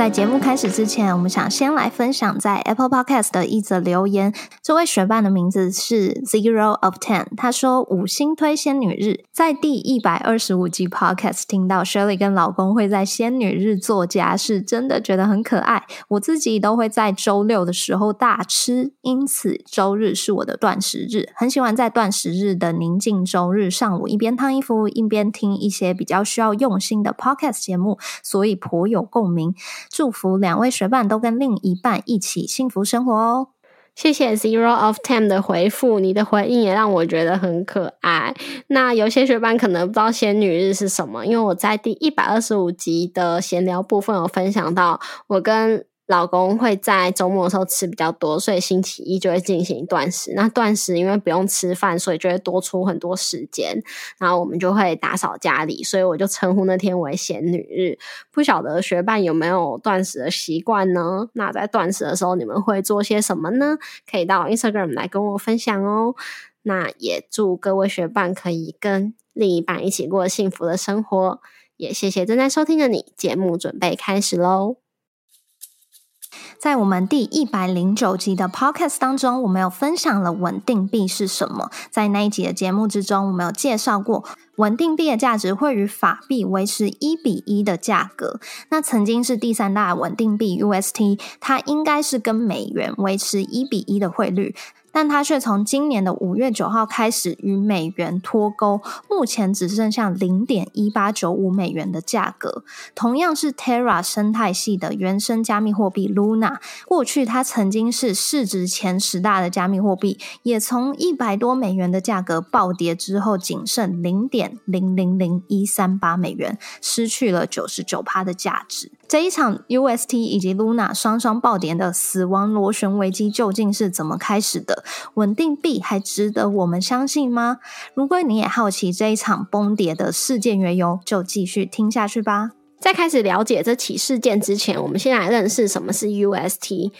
在节目开始之前，我们想先来分享在 Apple Podcast 的一则留言。这位学伴的名字是 Zero of Ten，他说：“五星推仙女日，在第一百二十五集 Podcast 听到 Shirley 跟老公会在仙女日做家事，真的觉得很可爱。我自己都会在周六的时候大吃，因此周日是我的断食日。很喜欢在断食日的宁静周日上午，一边烫衣服，一边听一些比较需要用心的 Podcast 节目，所以颇有共鸣。”祝福两位学伴都跟另一半一起幸福生活哦！谢谢 Zero of Time 的回复，你的回应也让我觉得很可爱。那有些学伴可能不知道仙女日是什么，因为我在第一百二十五集的闲聊部分有分享到，我跟老公会在周末的时候吃比较多，所以星期一就会进行断食。那断食因为不用吃饭，所以就会多出很多时间。然后我们就会打扫家里，所以我就称呼那天为仙女日。不晓得学伴有没有断食的习惯呢？那在断食的时候，你们会做些什么呢？可以到 Instagram 来跟我分享哦。那也祝各位学伴可以跟另一半一起过幸福的生活。也谢谢正在收听的你，节目准备开始喽。在我们第一百零九集的 podcast 当中，我们有分享了稳定币是什么。在那一集的节目之中，我们有介绍过稳定币的价值会与法币维持一比一的价格。那曾经是第三大稳定币 UST，它应该是跟美元维持一比一的汇率。但它却从今年的五月九号开始与美元脱钩，目前只剩下零点一八九五美元的价格。同样是 Terra 生态系的原生加密货币 Luna，过去它曾经是市值前十大的加密货币，也从一百多美元的价格暴跌之后，仅剩零点零零零一三八美元，失去了九十九趴的价值。这一场 UST 以及 Luna 双双暴跌的死亡螺旋危机究竟是怎么开始的？稳定币还值得我们相信吗？如果你也好奇这一场崩跌的事件缘由，就继续听下去吧。在开始了解这起事件之前，我们先来认识什么是 UST。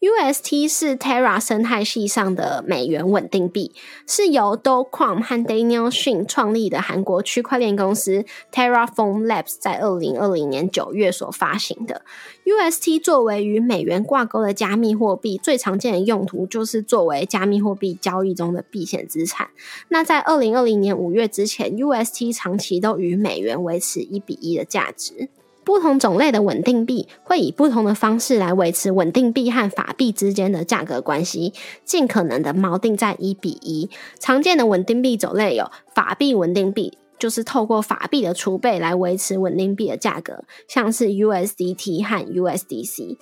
UST 是 Terra 生态系上的美元稳定币，是由 Do Kwon 和 Daniel Shin 创立的韩国区块链公司 Terraform Labs 在二零二零年九月所发行的。UST 作为与美元挂钩的加密货币，最常见的用途就是作为加密货币交易中的避险资产。那在二零二零年五月之前，UST 长期都与美元维持一比一的价值。不同种类的稳定币会以不同的方式来维持稳定币和法币之间的价格关系，尽可能的锚定在一比一。常见的稳定币种类有法币稳定币，就是透过法币的储备来维持稳定币的价格，像是 USDT 和 USDC。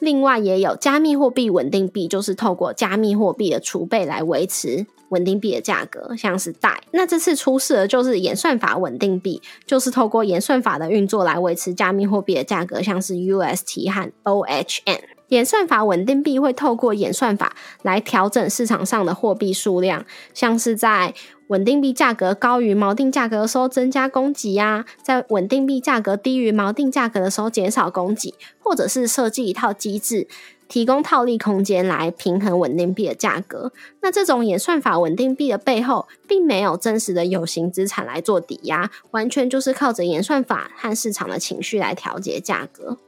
另外也有加密货币稳定币，就是透过加密货币的储备来维持。稳定币的价格像是贷，那这次出事的就是演算法稳定币，就是透过演算法的运作来维持加密货币的价格，像是 UST 和 OHN。演算法稳定币会透过演算法来调整市场上的货币数量，像是在稳定币价格高于锚定价格的时候增加供给呀，在稳定币价格低于锚定价格的时候减少供给，或者是设计一套机制。提供套利空间来平衡稳定币的价格。那这种演算法稳定币的背后，并没有真实的有形资产来做抵押，完全就是靠着演算法和市场的情绪来调节价格。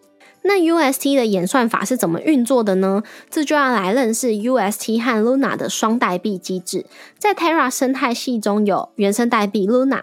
那 UST 的演算法是怎么运作的呢？这就要来认识 UST 和 Luna 的双代币机制。在 Terra 生态系中有原生代币 Luna。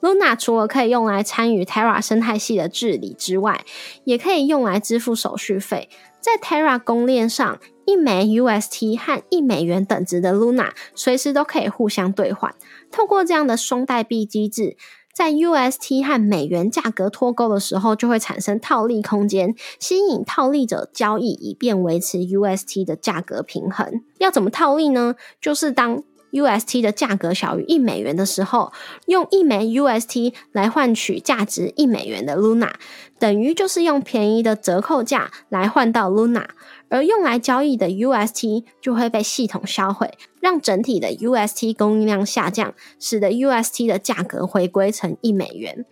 Luna 除了可以用来参与 Terra 生态系的治理之外，也可以用来支付手续费。在 Terra 公链上，一枚 UST 和一美元等值的 Luna 随时都可以互相兑换。透过这样的双代币机制，在 UST 和美元价格脱钩的时候，就会产生套利空间，吸引套利者交易，以便维持 UST 的价格平衡。要怎么套利呢？就是当 UST 的价格小于一美元的时候，用一枚 UST 来换取价值一美元的 Luna，等于就是用便宜的折扣价来换到 Luna，而用来交易的 UST 就会被系统销毁，让整体的 UST 供应量下降，使得 UST 的价格回归成一美元。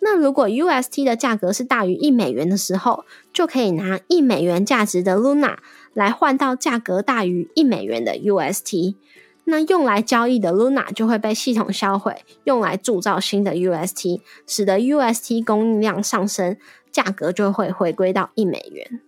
那如果 UST 的价格是大于一美元的时候，就可以拿一美元价值的 Luna 来换到价格大于一美元的 UST。那用来交易的 Luna 就会被系统销毁，用来铸造新的 UST，使得 UST 供应量上升，价格就会回归到一美元。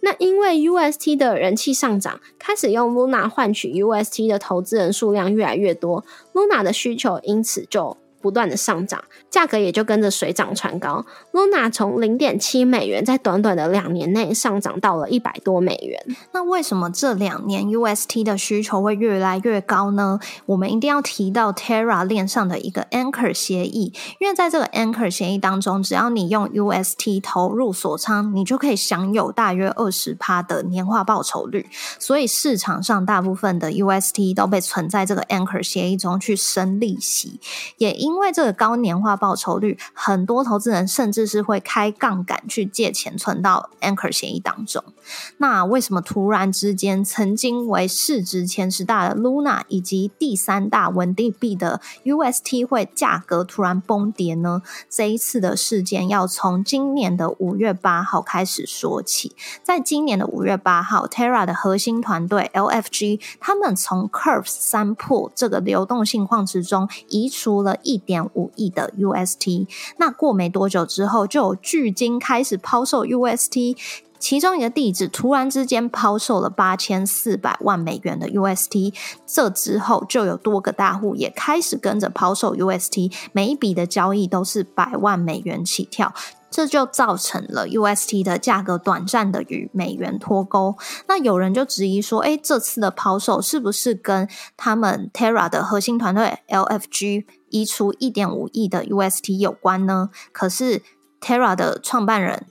那因为 UST 的人气上涨，开始用 Luna 换取 UST 的投资人数量越来越多，Luna 的需求因此就。不断的上涨，价格也就跟着水涨船高。Luna 从零点七美元，在短短的两年内上涨到了一百多美元。那为什么这两年 UST 的需求会越来越高呢？我们一定要提到 Terra 链上的一个 Anchor 协议，因为在这个 Anchor 协议当中，只要你用 UST 投入锁仓，你就可以享有大约二十趴的年化报酬率。所以市场上大部分的 UST 都被存在这个 Anchor 协议中去生利息，也因因为这个高年化报酬率，很多投资人甚至是会开杠杆去借钱存到 Anchor 协议当中。那为什么突然之间，曾经为市值前十大的 Luna 以及第三大稳定币的 UST 会价格突然崩跌呢？这一次的事件要从今年的五月八号开始说起。在今年的五月八号，Terra 的核心团队 LFG 他们从 Curve 三破这个流动性矿池中移除了一。点五亿的 UST，那过没多久之后，就有巨鲸开始抛售 UST，其中一个地址突然之间抛售了八千四百万美元的 UST，这之后就有多个大户也开始跟着抛售 UST，每一笔的交易都是百万美元起跳。这就造成了 UST 的价格短暂的与美元脱钩。那有人就质疑说：“哎，这次的抛售是不是跟他们 Terra 的核心团队 LFG 移出一点五亿的 UST 有关呢？”可是 Terra 的创办人，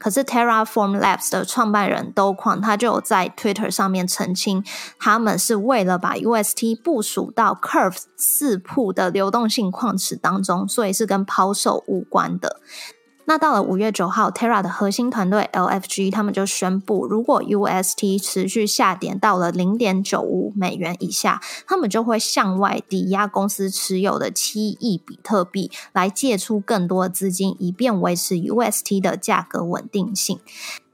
可是 Terraform Labs 的创办人 Do Kwon 他就有在 Twitter 上面澄清，他们是为了把 UST 部署到 Curve 四铺的流动性矿池当中，所以是跟抛售无关的。那到了五月九号，Terra 的核心团队 LFG 他们就宣布，如果 UST 持续下跌到了零点九五美元以下，他们就会向外抵押公司持有的七亿比特币，来借出更多资金，以便维持 UST 的价格稳定性。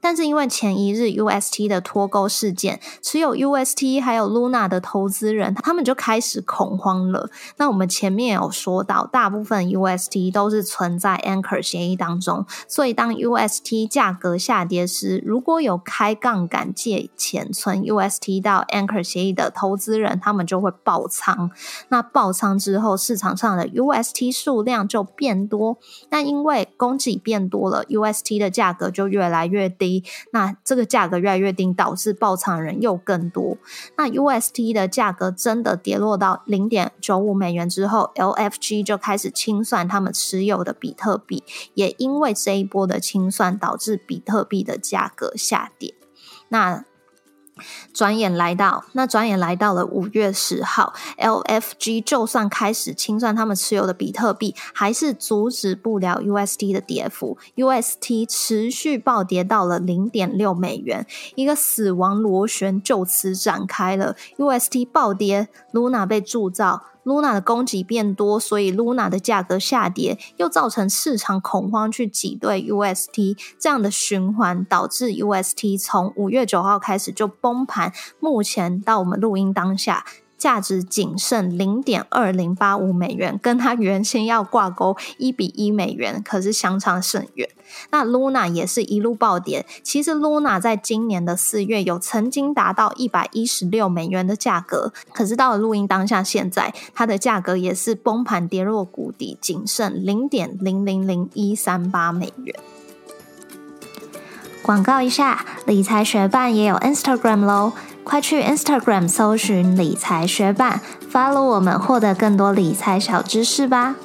但是因为前一日 UST 的脱钩事件，持有 UST 还有 Luna 的投资人，他们就开始恐慌了。那我们前面有说到，大部分 UST 都是存在 Anchor 协议当中，所以当 UST 价格下跌时，如果有开杠杆借钱存 UST 到 Anchor 协议的投资人，他们就会爆仓。那爆仓之后，市场上的 UST 数量就变多。那因为供给变多了，UST 的价格就越来越低。那这个价格越来越低，导致爆仓人又更多。那 UST 的价格真的跌落到零点九五美元之后，LFG 就开始清算他们持有的比特币，也因为这一波的清算，导致比特币的价格下跌。那转眼来到，那转眼来到了五月十号，LFG 就算开始清算他们持有的比特币，还是阻止不了 UST 的跌幅。UST 持续暴跌到了零点六美元，一个死亡螺旋就此展开了。UST 暴跌，Luna 被铸造。Luna 的供给变多，所以 Luna 的价格下跌，又造成市场恐慌去挤兑 UST，这样的循环导致 UST 从五月九号开始就崩盘，目前到我们录音当下。价值仅剩零点二零八五美元，跟它原先要挂钩一比一美元，可是相差甚远。那 Luna 也是一路暴跌。其实 Luna 在今年的四月有曾经达到一百一十六美元的价格，可是到了录音当下，现在它的价格也是崩盘跌落谷底，仅剩零点零零零一三八美元。广告一下，理财学伴也有 Instagram 喽。快去 Instagram 搜寻理财学伴，follow 我们，获得更多理财小知识吧。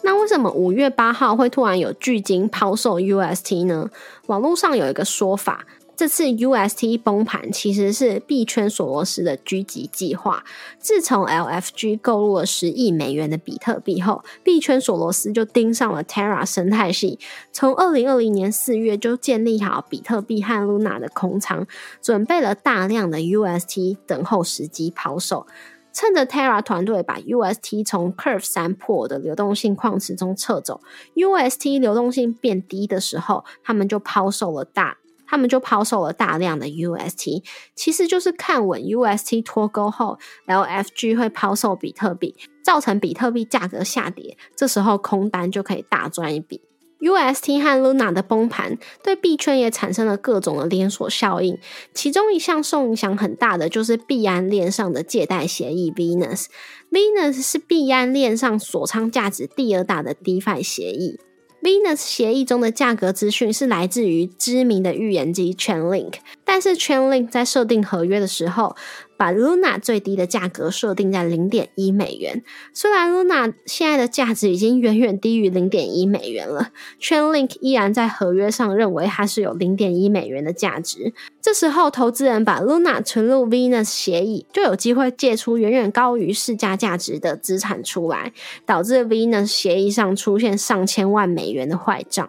那为什么五月八号会突然有巨鲸抛售 UST 呢？网络上有一个说法。这次 UST 崩盘其实是币圈索罗斯的狙击计划。自从 LFG 购入了十亿美元的比特币后，币圈索罗斯就盯上了 Terra 生态系。从二零二零年四月就建立好比特币和 Luna 的空仓，准备了大量的 UST 等候时机抛售。趁着 Terra 团队把 UST 从 Curve 三破的流动性矿池中撤走，UST 流动性变低的时候，他们就抛售了大。他们就抛售了大量的 UST，其实就是看稳 UST 脱钩后，LFG 会抛售比特币，造成比特币价格下跌，这时候空单就可以大赚一笔。UST 和 Luna 的崩盘，对币圈也产生了各种的连锁效应，其中一项受影响很大的就是币安链上的借贷协议 Venus。Venus 是币安链上锁仓价值第二大的 DeFi 协议。Venus 协议中的价格资讯是来自于知名的预言机 Chainlink，但是 Chainlink 在设定合约的时候。把 Luna 最低的价格设定在零点一美元。虽然 Luna 现在的价值已经远远低于零点一美元了，Chainlink 依然在合约上认为它是有零点一美元的价值。这时候，投资人把 Luna 存入 Venus 协议，就有机会借出远远高于市价价值的资产出来，导致 Venus 协议上出现上千万美元的坏账。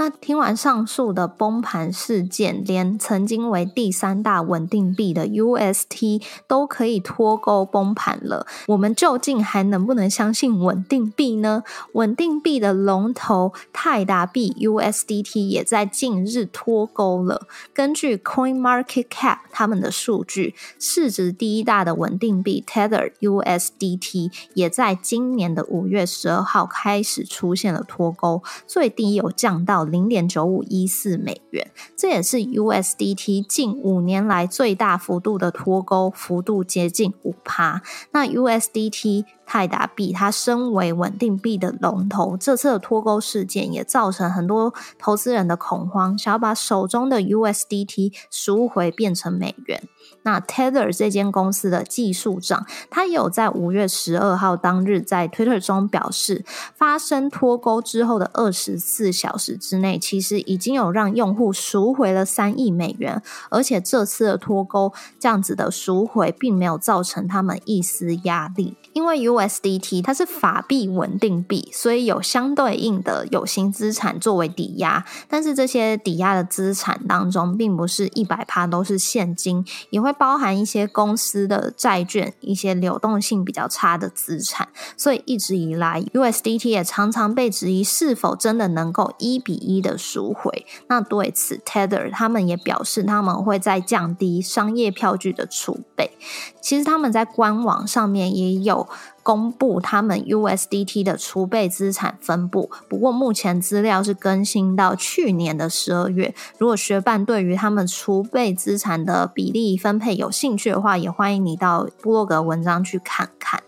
那听完上述的崩盘事件，连曾经为第三大稳定币的 UST 都可以脱钩崩盘了，我们究竟还能不能相信稳定币呢？稳定币的龙头泰达币 USDT 也在近日脱钩了。根据 Coin Market Cap 他们的数据，市值第一大的稳定币 Tether USDT 也在今年的五月十二号开始出现了脱钩，最低有降到。零点九五一四美元，这也是 USDT 近五年来最大幅度的脱钩，幅度接近五趴。那 USDT 泰达币，它身为稳定币的龙头，这次的脱钩事件也造成很多投资人的恐慌，想要把手中的 USDT 赎回变成美元。那 Tether 这间公司的技术长，他有在五月十二号当日在 Twitter 中表示，发生脱钩之后的二十四小时之内，其实已经有让用户赎回了三亿美元，而且这次的脱钩这样子的赎回，并没有造成他们一丝压力，因为有 USDT 它是法币稳定币，所以有相对应的有形资产作为抵押，但是这些抵押的资产当中，并不是一百趴都是现金，也会。包含一些公司的债券，一些流动性比较差的资产，所以一直以来，USDT 也常常被质疑是否真的能够一比一的赎回。那对此，Tether 他们也表示，他们会在降低商业票据的储备。其实他们在官网上面也有。公布他们 USDT 的储备资产分布，不过目前资料是更新到去年的十二月。如果学伴对于他们储备资产的比例分配有兴趣的话，也欢迎你到布洛格文章去看看。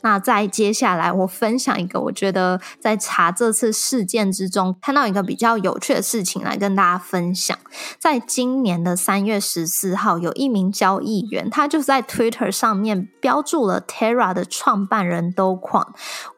那在接下来，我分享一个我觉得在查这次事件之中看到一个比较有趣的事情来跟大家分享。在今年的三月十四号，有一名交易员，他就在 Twitter 上面标注了 Terra 的创办人 Do k n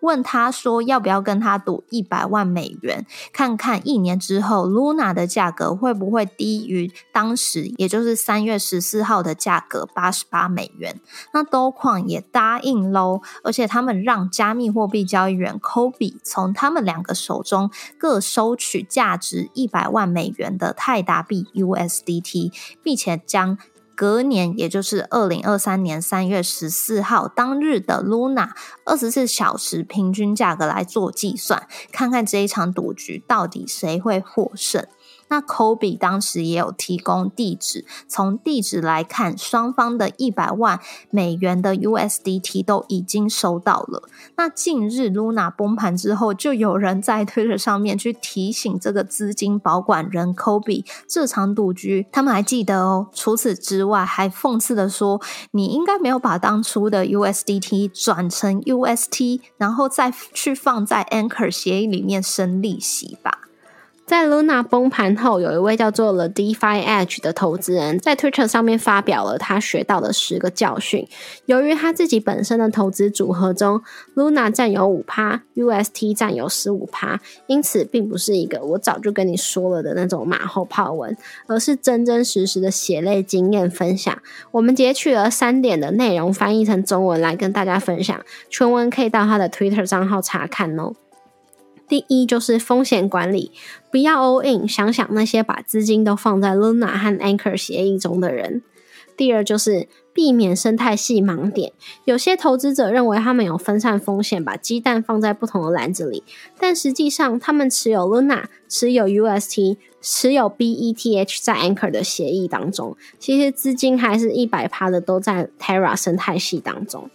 问他说要不要跟他赌一百万美元，看看一年之后 Luna 的价格会不会低于当时，也就是三月十四号的价格八十八美元。那 Do Kwon 也答应喽。而且他们让加密货币交易员 Kobe 从他们两个手中各收取价值一百万美元的泰达币 USDT，并且将隔年，也就是二零二三年三月十四号当日的 Luna 二十四小时平均价格来做计算，看看这一场赌局到底谁会获胜。那 Kobe 当时也有提供地址，从地址来看，双方的一百万美元的 USDT 都已经收到了。那近日 Luna 崩盘之后，就有人在推特上面去提醒这个资金保管人 Kobe 这场赌局，他们还记得哦。除此之外，还讽刺的说：“你应该没有把当初的 USDT 转成 UST，然后再去放在 Anchor 协议里面生利息吧。”在 Luna 崩盘后，有一位叫做 The DeFi Edge 的投资人，在 Twitter 上面发表了他学到的十个教训。由于他自己本身的投资组合中，Luna 占有五趴，UST 占有十五趴，因此并不是一个我早就跟你说了的那种马后炮文，而是真真实实的血泪经验分享。我们截取了三点的内容，翻译成中文来跟大家分享。全文可以到他的 Twitter 账号查看哦。第一就是风险管理，不要 all in。想想那些把资金都放在 Luna 和 Anchor 协议中的人。第二就是避免生态系盲点。有些投资者认为他们有分散风险，把鸡蛋放在不同的篮子里，但实际上他们持有 Luna、持有 UST、持有 BETH 在 Anchor 的协议当中，其实资金还是一百趴的都在 Terra 生态系当中。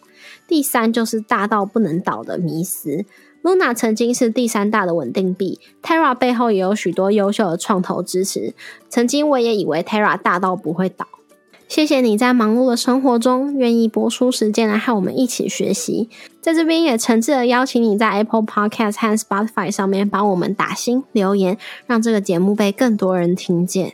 第三就是大到不能倒的迷思。Luna 曾经是第三大的稳定币，Terra 背后也有许多优秀的创投支持。曾经我也以为 Terra 大到不会倒。谢谢你在忙碌的生活中愿意拨出时间来和我们一起学习。在这边也诚挚的邀请你在 Apple Podcast 和 Spotify 上面帮我们打星留言，让这个节目被更多人听见。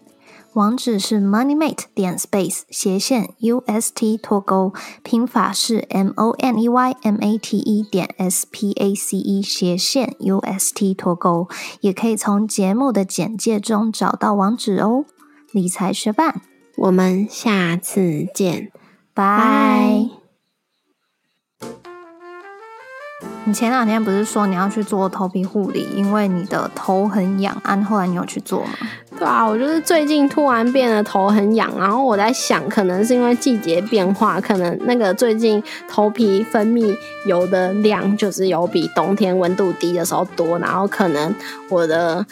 网址是 moneymate 点 space 斜线 UST 脱钩，拼法是 M O N E Y M A T E 点 S P A C E 斜线 UST 脱钩，也可以从节目的简介中找到网址哦。理财学伴，我们下次见，拜。你前两天不是说你要去做头皮护理，因为你的头很痒，啊，后来你有去做吗？对啊，我就是最近突然变得头很痒，然后我在想，可能是因为季节变化，可能那个最近头皮分泌油的量就是有比冬天温度低的时候多，然后可能我的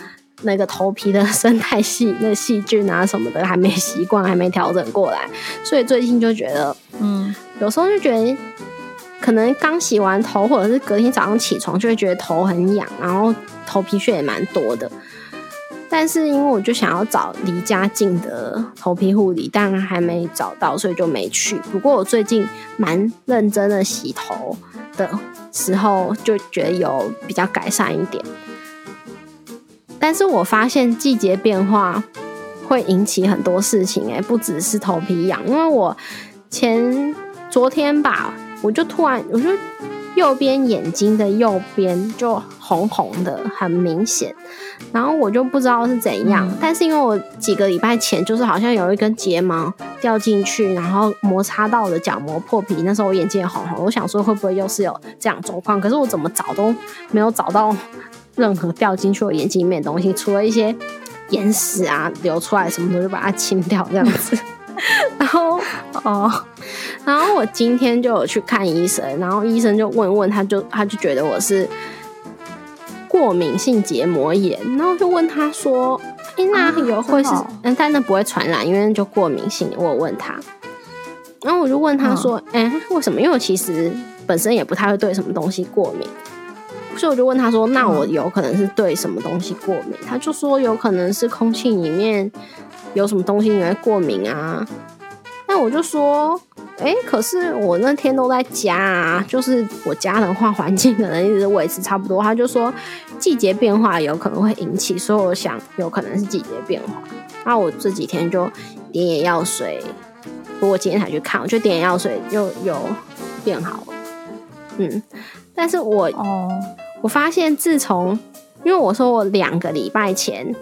那个头皮的 生态系那细菌啊什么的还没习惯，还没调整过来，所以最近就觉得，嗯，有时候就觉得。可能刚洗完头，或者是隔天早上起床就会觉得头很痒，然后头皮屑也蛮多的。但是因为我就想要找离家近的头皮护理，但还没找到，所以就没去。不过我最近蛮认真的洗头的时候，就觉得有比较改善一点。但是我发现季节变化会引起很多事情，哎，不只是头皮痒，因为我前昨天吧。我就突然，我就右边眼睛的右边就红红的，很明显。然后我就不知道是怎样，但是因为我几个礼拜前就是好像有一根睫毛掉进去，然后摩擦到了角膜破皮，那时候我眼睛也红红。我想说会不会又是有这样状况？可是我怎么找都没有找到任何掉进去我眼睛里面的东西，除了一些眼屎啊流出来什么的，就把它清掉这样子。然后哦，然后我今天就有去看医生，然后医生就问问，他就他就觉得我是过敏性结膜炎，然后就问他说：“哎，那有会是？嗯，但那不会传染，因为就过敏性。”我问他，然后我就问他说：“哎，为什么？因为我其实本身也不太会对什么东西过敏，所以我就问他说：那我有可能是对什么东西过敏？他就说有可能是空气里面。”有什么东西你会过敏啊？那我就说，哎，可是我那天都在家啊，就是我家的话，环境可能一直维持差不多。他就说季节变化有可能会引起，所以我想有可能是季节变化。那我这几天就点眼药水，不过今天才去看，我就点眼药水就有变好了。嗯，但是我哦，我发现自从因为我说我两个礼拜前。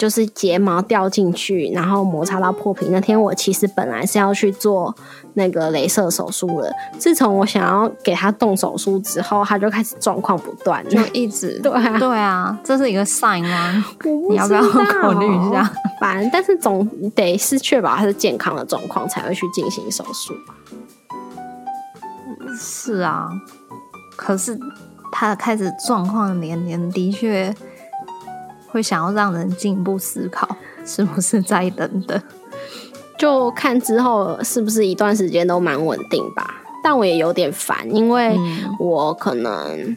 就是睫毛掉进去，然后摩擦到破皮。那天我其实本来是要去做那个镭射手术的。自从我想要给他动手术之后，他就开始状况不断，就一直 对啊，对啊，这是一个 sign 吗？你要不要考虑一下？反正但是总得是确保他是健康的状况才会去进行手术吧。是啊，可是他开始状况连连，的确。会想要让人进一步思考，是不是再等等，就看之后是不是一段时间都蛮稳定吧。但我也有点烦，因为我可能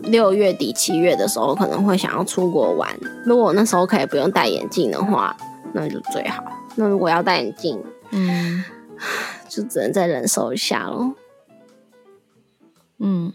六月底七月的时候可能会想要出国玩。如果那时候可以不用戴眼镜的话，那就最好。那如果要戴眼镜，嗯，就只能再忍受一下喽。嗯。